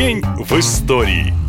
День в истории.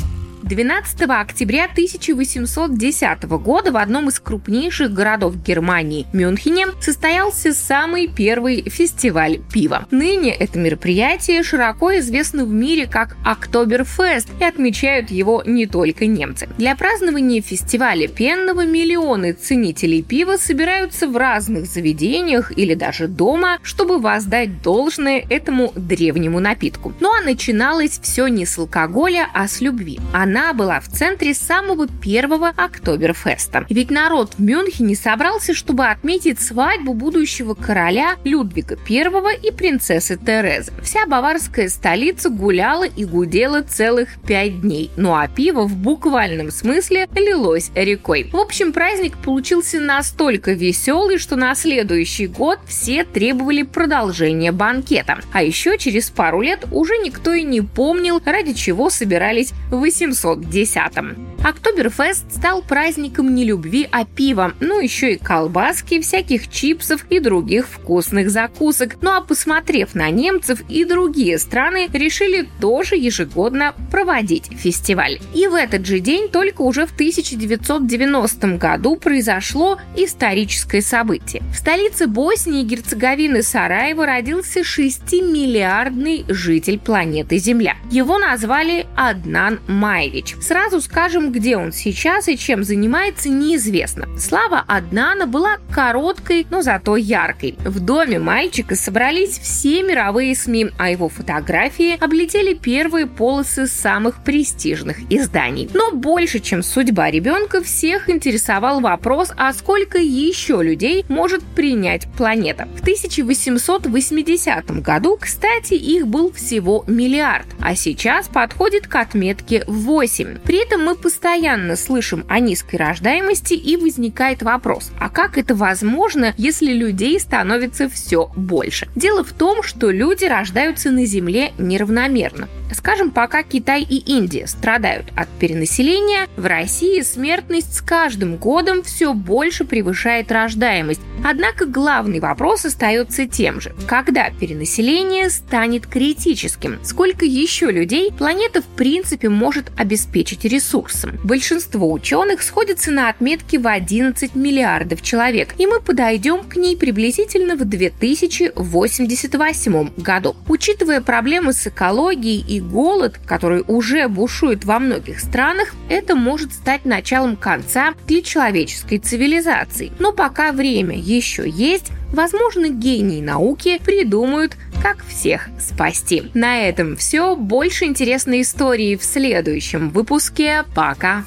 12 октября 1810 года в одном из крупнейших городов Германии, Мюнхене, состоялся самый первый фестиваль пива. Ныне это мероприятие широко известно в мире как Октоберфест и отмечают его не только немцы. Для празднования фестиваля пенного миллионы ценителей пива собираются в разных заведениях или даже дома, чтобы воздать должное этому древнему напитку. Ну а начиналось все не с алкоголя, а с любви. Она она была в центре самого первого Октоберфеста. Ведь народ в Мюнхене собрался, чтобы отметить свадьбу будущего короля Людвига I и принцессы Терезы. Вся баварская столица гуляла и гудела целых пять дней. Ну а пиво в буквальном смысле лилось рекой. В общем, праздник получился настолько веселый, что на следующий год все требовали продолжения банкета. А еще через пару лет уже никто и не помнил, ради чего собирались 800 1910-м. Октоберфест стал праздником не любви, а пива, ну еще и колбаски, всяких чипсов и других вкусных закусок. Ну а посмотрев на немцев и другие страны, решили тоже ежегодно проводить фестиваль. И в этот же день, только уже в 1990 году, произошло историческое событие. В столице Боснии и Герцеговины Сараево родился 6-миллиардный житель планеты Земля. Его назвали Аднан. Ильич. Сразу скажем, где он сейчас и чем занимается, неизвестно. Слава Аднана была короткой, но зато яркой. В доме мальчика собрались все мировые СМИ, а его фотографии облетели первые полосы самых престижных изданий. Но больше, чем судьба ребенка, всех интересовал вопрос, а сколько еще людей может принять планета. В 1880 году, кстати, их был всего миллиард, а сейчас подходит к отметке 8 8. При этом мы постоянно слышим о низкой рождаемости и возникает вопрос, а как это возможно, если людей становится все больше? Дело в том, что люди рождаются на Земле неравномерно. Скажем, пока Китай и Индия страдают от перенаселения, в России смертность с каждым годом все больше превышает рождаемость. Однако главный вопрос остается тем же. Когда перенаселение станет критическим? Сколько еще людей планета в принципе может обеспечить ресурсом? Большинство ученых сходятся на отметке в 11 миллиардов человек, и мы подойдем к ней приблизительно в 2088 году. Учитывая проблемы с экологией и голод, который уже бушует во многих странах, это может стать началом конца для человеческой цивилизации. Но пока время еще есть, возможно, гении науки придумают, как всех спасти. На этом все. Больше интересной истории в следующем выпуске. Пока!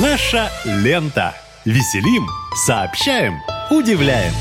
Наша лента. Веселим, сообщаем, удивляем.